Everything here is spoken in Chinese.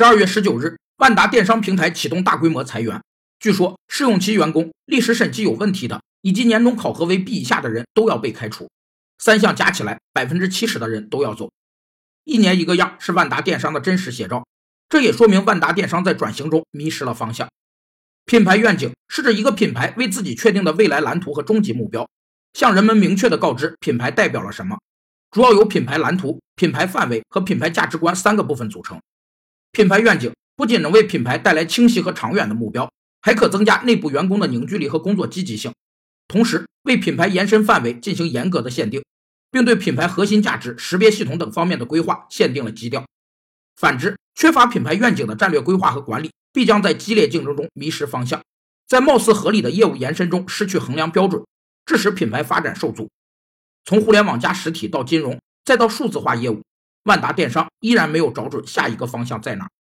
十二月十九日，万达电商平台启动大规模裁员，据说试用期员工、历史审计有问题的，以及年终考核为 B 以下的人都要被开除。三项加起来，百分之七十的人都要走。一年一个样是万达电商的真实写照，这也说明万达电商在转型中迷失了方向。品牌愿景是指一个品牌为自己确定的未来蓝图和终极目标，向人们明确的告知品牌代表了什么，主要由品牌蓝图、品牌范围和品牌价值观三个部分组成。品牌愿景不仅能为品牌带来清晰和长远的目标，还可增加内部员工的凝聚力和工作积极性，同时为品牌延伸范围进行严格的限定。并对品牌核心价值、识别系统等方面的规划限定了基调。反之，缺乏品牌愿景的战略规划和管理，必将在激烈竞争中迷失方向，在貌似合理的业务延伸中失去衡量标准，致使品牌发展受阻。从互联网加实体到金融，再到数字化业务，万达电商依然没有找准下一个方向在哪。